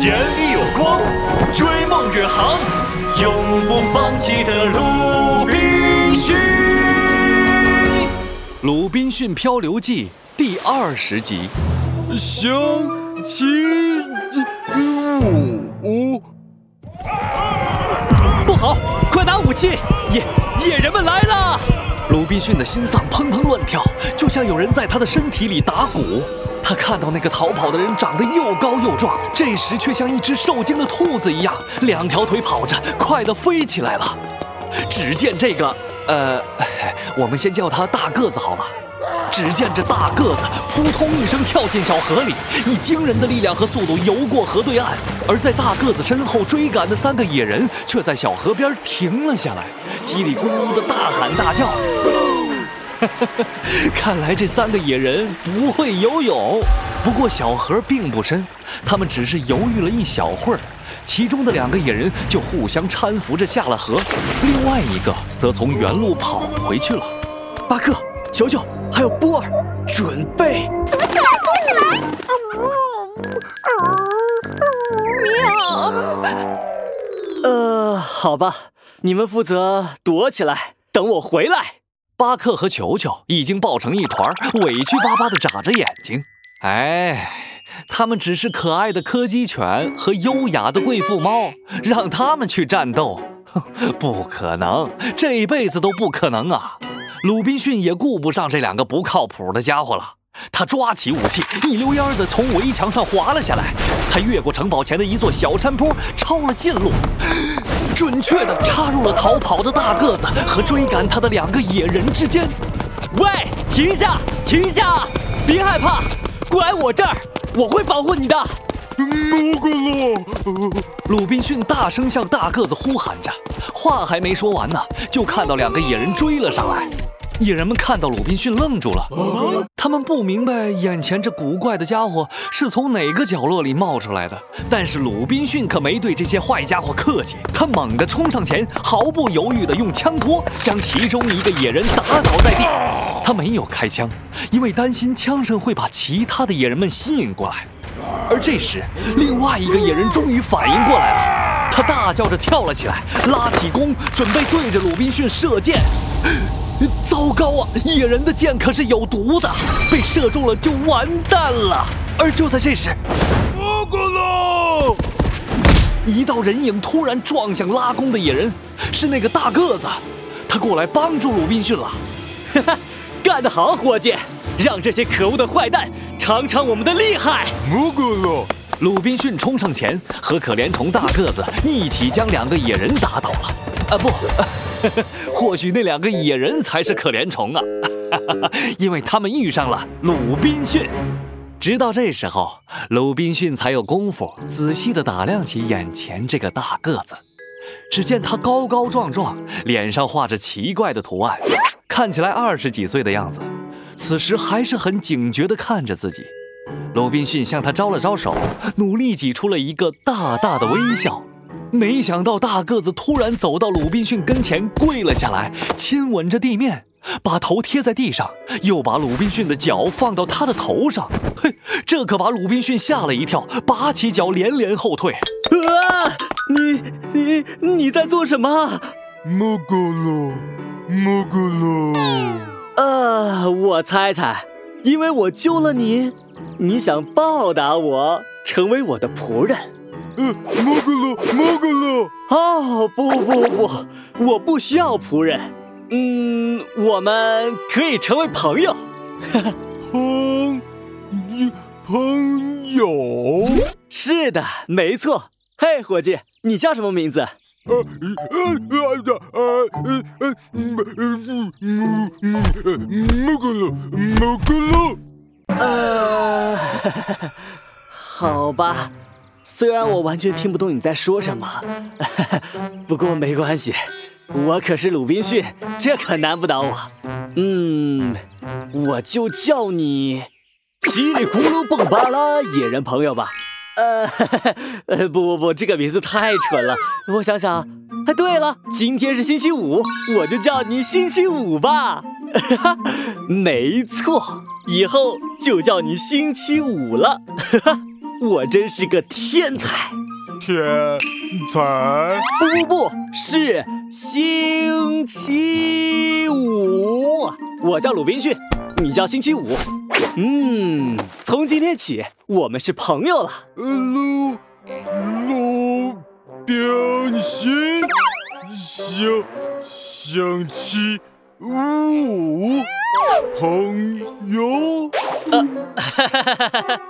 眼里有光，追梦远航，永不放弃的鲁滨逊。《鲁滨逊漂流记》第二十集，相亲舞。不好，快拿武器！野野人们来了！鲁滨逊的心脏砰砰乱跳，就像有人在他的身体里打鼓。他看到那个逃跑的人长得又高又壮，这时却像一只受惊的兔子一样，两条腿跑着，快得飞起来了。只见这个，呃，我们先叫他大个子好了。只见这大个子扑通一声跳进小河里，以惊人的力量和速度游过河对岸。而在大个子身后追赶的三个野人却在小河边停了下来，叽里咕噜的大喊大叫。看来这三个野人不会游泳。不过小河并不深，他们只是犹豫了一小会儿，其中的两个野人就互相搀扶着下了河，另外一个则从原路跑回去了。巴克、球球还有波儿，准备躲起来，躲起来！喵。呃，好吧，你们负责躲起来，等我回来。巴克和球球已经抱成一团，委屈巴巴地眨着眼睛。哎，他们只是可爱的柯基犬和优雅的贵妇猫，让他们去战斗，不可能，这辈子都不可能啊！鲁滨逊也顾不上这两个不靠谱的家伙了，他抓起武器，一溜烟的从围墙上滑了下来。他越过城堡前的一座小山坡，抄了近路。准确的插入了逃跑的大个子和追赶他的两个野人之间。喂，停下，停下，别害怕，过来我这儿，我会保护你的。莫格洛，鲁滨逊大声向大个子呼喊着，话还没说完呢，就看到两个野人追了上来。野人们看到鲁滨逊愣住了，他们不明白眼前这古怪的家伙是从哪个角落里冒出来的。但是鲁滨逊可没对这些坏家伙客气，他猛地冲上前，毫不犹豫地用枪托将其中一个野人打倒在地。他没有开枪，因为担心枪声会把其他的野人们吸引过来。而这时，另外一个野人终于反应过来了，他大叫着跳了起来，拉起弓，准备对着鲁滨逊射箭。糟糕啊！野人的箭可是有毒的，被射中了就完蛋了。而就在这时，莫格洛，一道人影突然撞向拉弓的野人，是那个大个子，他过来帮助鲁滨逊了。哈哈，干得好，伙计！让这些可恶的坏蛋尝尝我们的厉害！莫格洛，鲁滨逊冲上前，和可怜虫大个子一起将两个野人打倒了。啊不。或许那两个野人才是可怜虫啊，因为他们遇上了鲁滨逊。直到这时候，鲁滨逊才有功夫仔细地打量起眼前这个大个子。只见他高高壮壮，脸上画着奇怪的图案，看起来二十几岁的样子。此时还是很警觉地看着自己。鲁滨逊向他招了招手，努力挤出了一个大大的微笑。没想到大个子突然走到鲁滨逊跟前，跪了下来，亲吻着地面，把头贴在地上，又把鲁滨逊的脚放到他的头上。嘿，这可把鲁滨逊吓了一跳，拔起脚连连后退。啊！你你你在做什么？莫格洛，莫格洛。呃，我猜猜，因为我救了你，你想报答我，成为我的仆人。呃，莫格洛，莫格洛。哦，不不不，我不需要仆人。嗯，我们可以成为朋友。朋友，朋友。是的，没错。嘿，伙计，你叫什么名字？呃呃呃呃呃呃，莫莫莫莫格洛，莫格洛。呃，好吧。虽然我完全听不懂你在说什么，不过没关系，我可是鲁滨逊，这可难不倒我。嗯，我就叫你叽里咕噜蹦巴拉野人朋友吧。呃，呃，不不不，这个名字太蠢了。我想想，哎，对了，今天是星期五，我就叫你星期五吧。哈，没错，以后就叫你星期五了。哈哈。我真是个天才。天才，不不不是星期五，我叫鲁滨逊，你叫星期五。嗯，从今天起我们是朋友了。呃鲁鲁滨逊，星星期五，朋友。呃，哈哈哈哈哈哈。